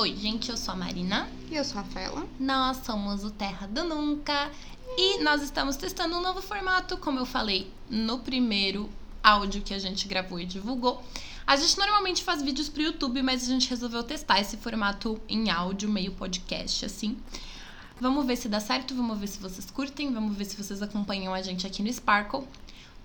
Oi, gente, eu sou a Marina. E eu sou a Rafaela. Nós somos o Terra do Nunca e nós estamos testando um novo formato, como eu falei no primeiro áudio que a gente gravou e divulgou. A gente normalmente faz vídeos pro YouTube, mas a gente resolveu testar esse formato em áudio, meio podcast, assim. Vamos ver se dá certo, vamos ver se vocês curtem, vamos ver se vocês acompanham a gente aqui no Sparkle.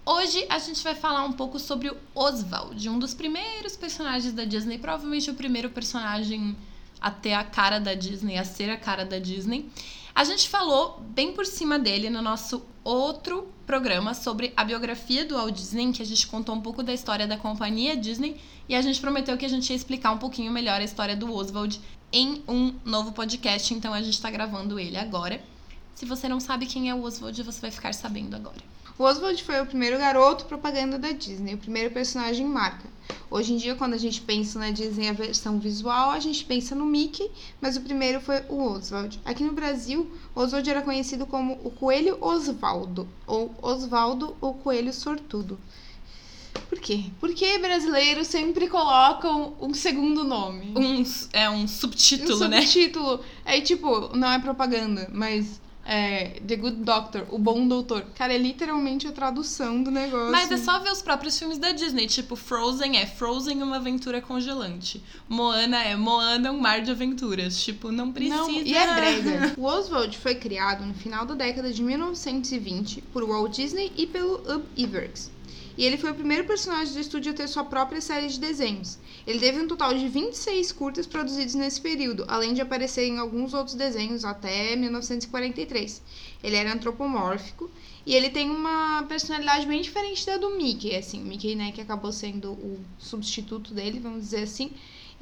Hoje a gente vai falar um pouco sobre o Oswald, um dos primeiros personagens da Disney, provavelmente o primeiro personagem a ter a cara da Disney, a ser a cara da Disney. A gente falou bem por cima dele no nosso outro programa sobre a biografia do Walt Disney, que a gente contou um pouco da história da companhia Disney e a gente prometeu que a gente ia explicar um pouquinho melhor a história do Oswald em um novo podcast, então a gente está gravando ele agora. Se você não sabe quem é o Oswald, você vai ficar sabendo agora. O Oswald foi o primeiro garoto propaganda da Disney, o primeiro personagem marca. Hoje em dia, quando a gente pensa na Disney a versão visual, a gente pensa no Mickey, mas o primeiro foi o Oswald. Aqui no Brasil, Oswald era conhecido como o Coelho Osvaldo, ou Osvaldo o Coelho Sortudo. Por quê? Porque brasileiros sempre colocam um segundo nome. Um, é um subtítulo, um né? subtítulo. Aí, tipo, não é propaganda, mas é, The Good Doctor, o bom doutor. Cara, é literalmente a tradução do negócio. Mas é só ver os próprios filmes da Disney. Tipo, Frozen é Frozen uma aventura congelante. Moana é Moana um mar de aventuras. Tipo, não precisa. Não, e é brega. o Oswald foi criado no final da década de 1920 por Walt Disney e pelo Ub Iwerks e ele foi o primeiro personagem do estúdio a ter sua própria série de desenhos. Ele teve um total de 26 curtas produzidos nesse período, além de aparecer em alguns outros desenhos até 1943. Ele era antropomórfico e ele tem uma personalidade bem diferente da do Mickey, assim, Mickey, né, que acabou sendo o substituto dele, vamos dizer assim.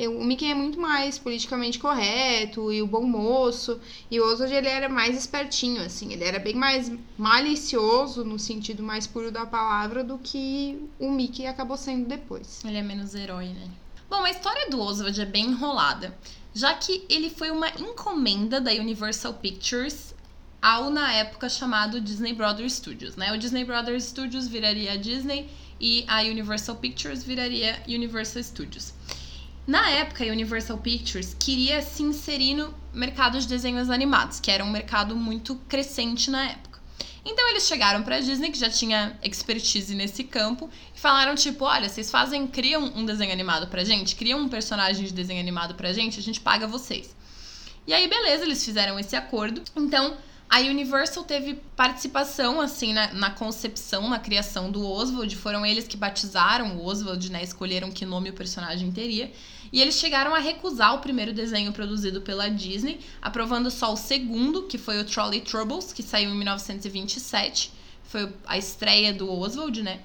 O Mickey é muito mais politicamente correto e o bom moço. E o Oswald, ele era mais espertinho, assim. Ele era bem mais malicioso, no sentido mais puro da palavra, do que o Mickey acabou sendo depois. Ele é menos herói, né? Bom, a história do Oswald é bem enrolada, já que ele foi uma encomenda da Universal Pictures ao, na época, chamado Disney Brothers Studios, né? O Disney Brothers Studios viraria a Disney e a Universal Pictures viraria Universal Studios. Na época, a Universal Pictures queria se inserir no mercado de desenhos animados, que era um mercado muito crescente na época. Então eles chegaram para a Disney, que já tinha expertise nesse campo, e falaram tipo, olha, vocês fazem, criam um desenho animado pra gente, criam um personagem de desenho animado pra gente, a gente paga vocês. E aí beleza, eles fizeram esse acordo. Então, a Universal teve participação, assim, na, na, concepção, na criação do Oswald. Foram eles que batizaram o Oswald, né? Escolheram que nome o personagem teria. E eles chegaram a recusar o primeiro desenho produzido pela Disney, aprovando só o segundo, que foi o Trolley Troubles, que saiu em 1927. Foi a estreia do Oswald, né?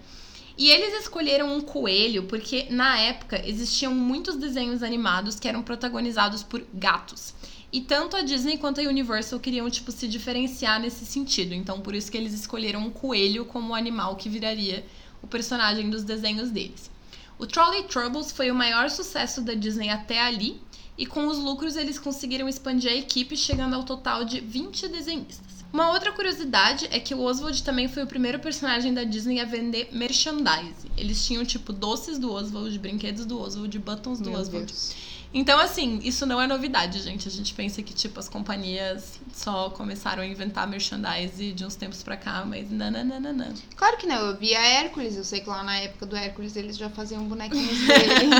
E eles escolheram um coelho porque, na época, existiam muitos desenhos animados que eram protagonizados por gatos. E tanto a Disney quanto a Universal queriam, tipo, se diferenciar nesse sentido. Então, por isso que eles escolheram um coelho como o animal que viraria o personagem dos desenhos deles. O Trolley Troubles foi o maior sucesso da Disney até ali, e com os lucros eles conseguiram expandir a equipe, chegando ao total de 20 desenhistas. Uma outra curiosidade é que o Oswald também foi o primeiro personagem da Disney a vender merchandise. Eles tinham, tipo, doces do Oswald, brinquedos do Oswald, buttons do Meu Oswald. Deus. Então, assim, isso não é novidade, gente. A gente pensa que, tipo, as companhias só começaram a inventar merchandise de uns tempos pra cá, mas nananana. Claro que não, eu vi a Hércules, eu sei que lá na época do Hércules eles já faziam bonequinhos dele.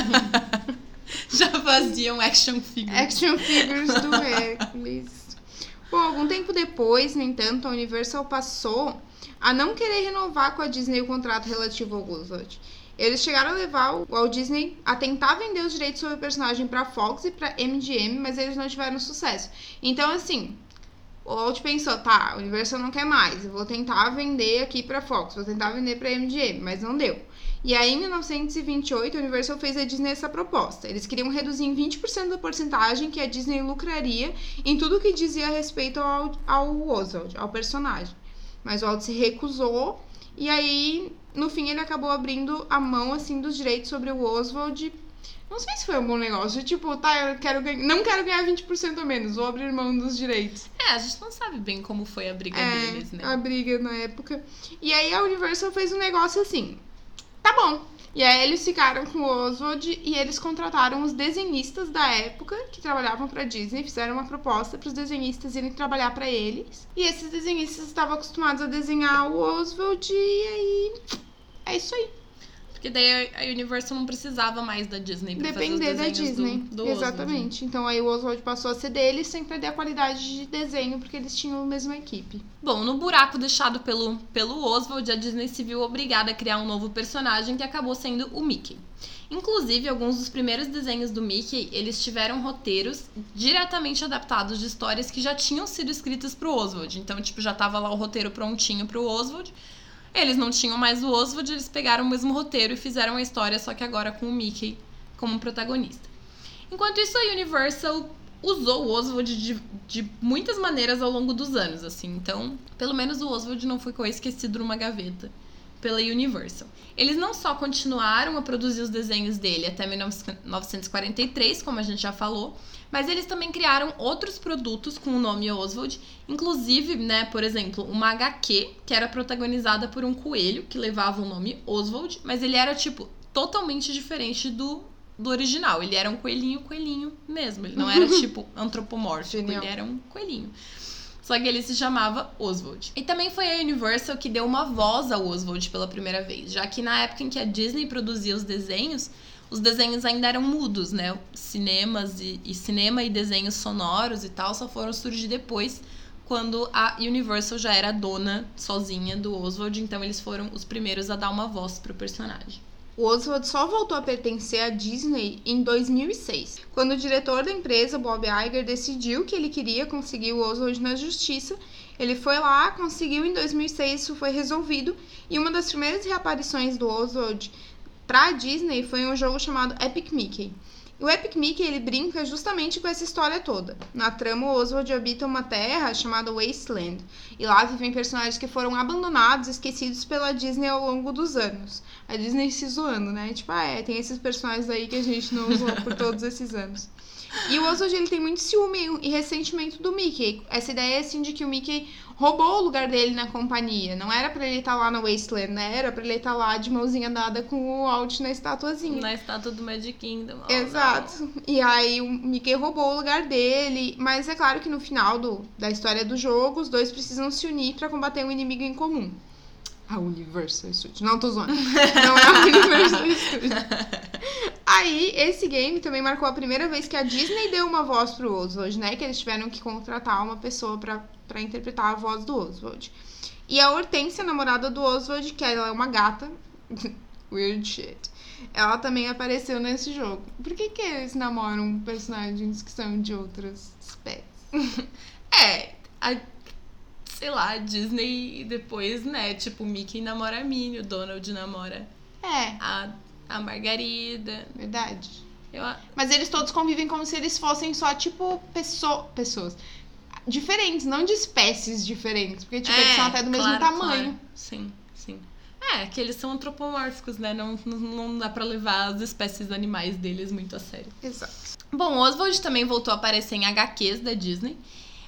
Já faziam action figures. Action figures do Hércules. Bom, algum tempo depois, no entanto, a Universal passou a não querer renovar com a Disney o contrato relativo ao Oswald. Eles chegaram a levar o Walt Disney a tentar vender os direitos sobre o personagem para Fox e para MGM, mas eles não tiveram sucesso. Então, assim, o Walt pensou, tá, a Universal não quer mais, eu vou tentar vender aqui para Fox, vou tentar vender para MGM, mas não deu. E aí, em 1928, a Universal fez a Disney essa proposta. Eles queriam reduzir em 20% da porcentagem que a Disney lucraria em tudo que dizia respeito ao, ao Oswald, ao personagem. Mas o Walt se recusou e aí, no fim, ele acabou abrindo a mão, assim, dos direitos sobre o Oswald. Não sei se foi um bom negócio. Tipo, tá, eu quero ganhar, não quero ganhar 20% a menos, vou abrir mão dos direitos. É, a gente não sabe bem como foi a briga É, deles, né? a briga na época. E aí a Universal fez um negócio assim. Tá bom, E aí eles ficaram com o Oswald e eles contrataram os desenhistas da época que trabalhavam pra Disney, fizeram uma proposta para os desenhistas irem trabalhar para eles. E esses desenhistas estavam acostumados a desenhar o Oswald e aí é isso aí. Porque daí a Universal não precisava mais da Disney pra Depender fazer da os desenhos Disney. do, do Oswald. Exatamente. Então aí o Oswald passou a ser deles sem perder a qualidade de desenho, porque eles tinham a mesma equipe. Bom, no buraco deixado pelo, pelo Oswald, a Disney se viu obrigada a criar um novo personagem que acabou sendo o Mickey. Inclusive, alguns dos primeiros desenhos do Mickey, eles tiveram roteiros diretamente adaptados de histórias que já tinham sido escritas pro Oswald. Então, tipo, já tava lá o roteiro prontinho pro Oswald. Eles não tinham mais o Oswald, eles pegaram o mesmo roteiro e fizeram a história, só que agora com o Mickey como protagonista. Enquanto isso, a Universal usou o Oswald de, de muitas maneiras ao longo dos anos, assim. Então, pelo menos o Oswald não ficou esquecido numa gaveta pela Universal. Eles não só continuaram a produzir os desenhos dele até 1943, como a gente já falou, mas eles também criaram outros produtos com o nome Oswald, inclusive, né, por exemplo, uma HQ que era protagonizada por um coelho que levava o nome Oswald, mas ele era tipo totalmente diferente do do original. Ele era um coelhinho, coelhinho mesmo. Ele não era tipo antropomórfico, Genial. ele era um coelhinho. Só que ele se chamava Oswald. E também foi a Universal que deu uma voz ao Oswald pela primeira vez, já que na época em que a Disney produzia os desenhos, os desenhos ainda eram mudos, né? Cinemas e, e cinema e desenhos sonoros e tal só foram surgir depois, quando a Universal já era dona sozinha do Oswald, então eles foram os primeiros a dar uma voz pro personagem. O Oswald só voltou a pertencer à Disney em 2006, quando o diretor da empresa, Bob Iger, decidiu que ele queria conseguir o Oswald na justiça. Ele foi lá, conseguiu em 2006, isso foi resolvido, e uma das primeiras reaparições do Oswald para a Disney foi um jogo chamado Epic Mickey. O Epic Mickey ele brinca justamente com essa história toda. Na trama, o Oswald habita uma terra chamada Wasteland, e lá vivem personagens que foram abandonados, esquecidos pela Disney ao longo dos anos. A Disney se zoando, né? Tipo, ah, é, tem esses personagens aí que a gente não usou por todos esses anos. E o Oswald ele tem muito ciúme e ressentimento do Mickey. Essa ideia assim de que o Mickey roubou o lugar dele na companhia. Não era pra ele estar lá no Wasteland, né? Era pra ele estar lá de mãozinha dada com o Walt na estatuazinha. Na estátua do Magic Kingdom. Oh, Exato. E aí o Mickey roubou o lugar dele. Mas é claro que no final do, da história do jogo, os dois precisam se unir pra combater um inimigo em comum. A Universal Studios. Não tô zoando. Não é a Universal Studios. Aí, esse game também marcou a primeira vez que a Disney deu uma voz pro Oswald, né? Que eles tiveram que contratar uma pessoa pra, pra interpretar a voz do Oswald. E a Hortência, namorada do Oswald, que ela é uma gata. Weird shit. Ela também apareceu nesse jogo. Por que, que eles namoram personagens que são de outras espécies? É, a, sei lá, a Disney e depois, né? Tipo, o Mickey namora a Minnie, o Donald namora É, a, a Margarida. verdade. Eu, Mas eles todos convivem como se eles fossem só, tipo, pesso pessoas. Diferentes, não de espécies diferentes. Porque, tipo, eles É, são até do mesmo claro, tamanho. claro. Sim, sim. É, que eles são antropomórficos, né? Não, não, não dá pra levar as espécies animais deles muito a sério. Exato. Bom, Oswald também voltou a aparecer em HQs da Disney.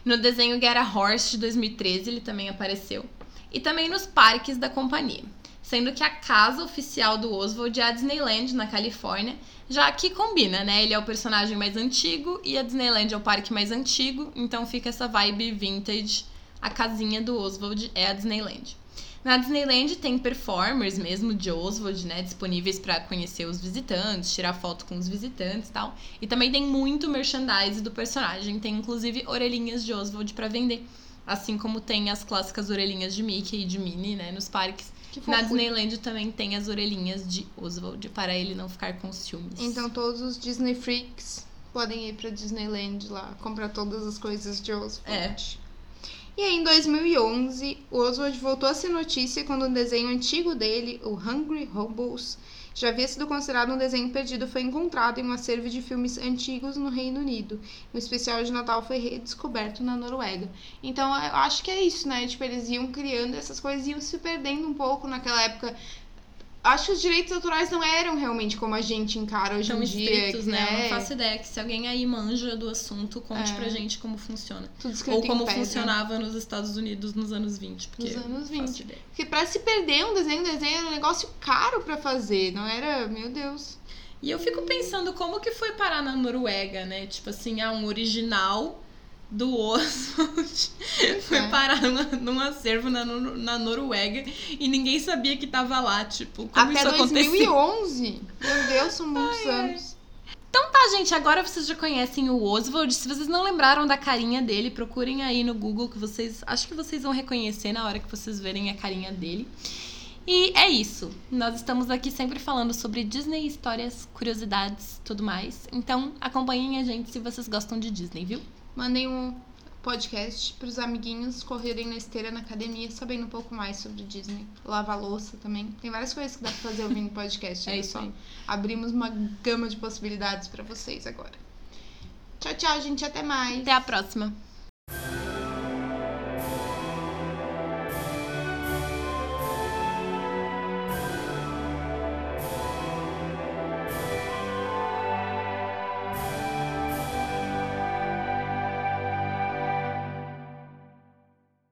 No desenho Get Horse de 2013 ele também apareceu. E também nos parques da companhia. Sendo que a casa oficial do Oswald é a Disneyland, na Califórnia, já que combina, né? Ele é o personagem mais antigo e a Disneyland é o parque mais antigo, então fica essa vibe vintage. A casinha do Oswald é a Disneyland. Na Disneyland tem performers mesmo de Oswald, né, disponíveis para conhecer os visitantes, tirar foto com os visitantes e tal. E também tem muito merchandise do personagem, tem inclusive orelhinhas de Oswald para vender, assim como tem as clássicas orelhinhas de Mickey e de Minnie, né, nos parques. Que Na. Disneyland também tem as orelhinhas de Oswald para ele não ficar com ciúmes. Então todos os Disney Freaks podem ir pra Disneyland lá, comprar todas as coisas de Oswald. É. E aí, em 2011, o Oswald voltou a ser notícia quando um desenho antigo dele, o Hungry Hobos, já havia sido considerado um desenho perdido, foi encontrado em um acervo de filmes antigos no Reino Unido. Um especial de Natal foi redescoberto na Noruega. Então, eu acho que é isso, né? Tipo, eles iam criando essas coisas, iam se perdendo um pouco naquela época. Acho que os direitos autorais não eram realmente como a gente encara hoje Tão em dia. estritos, que, né? Eu não faço ideia. Que se alguém aí manja do assunto, conte É. pra gente como funciona. Ou como funcionava nos Estados Unidos nos anos 20. Porque Nos anos eu não faço 20. ideia. Porque pra se perder um desenho, um desenho era um negócio caro pra fazer. Não era, meu Deus. E eu fico pensando como que foi parar na Noruega, né? Tipo assim, ah, um original do Oswald foi é. parar numa, num acervo na, na Noruega e ninguém sabia que tava lá. Tipo, como Até isso aconteceu? 2011. Meu Deus, são muitos anos. Então tá, gente, agora vocês já conhecem o Oswald. Se vocês não lembraram da carinha dele, procurem aí no Google que vocês. Acho que vocês vão reconhecer na hora que vocês verem a carinha dele. E é isso. Nós estamos aqui sempre falando sobre Disney, histórias, curiosidades, tudo mais. Então acompanhem a gente se vocês gostam de Disney, viu? Mandem um podcast pros amiguinhos correrem na esteira na academia, sabendo um pouco mais sobre Disney. Lavar louça também. Tem várias coisas que dá pra fazer ouvindo podcast. É isso só. aí. Abrimos uma gama de possibilidades pra vocês agora. Tchau, tchau, gente. Até mais. Até a próxima.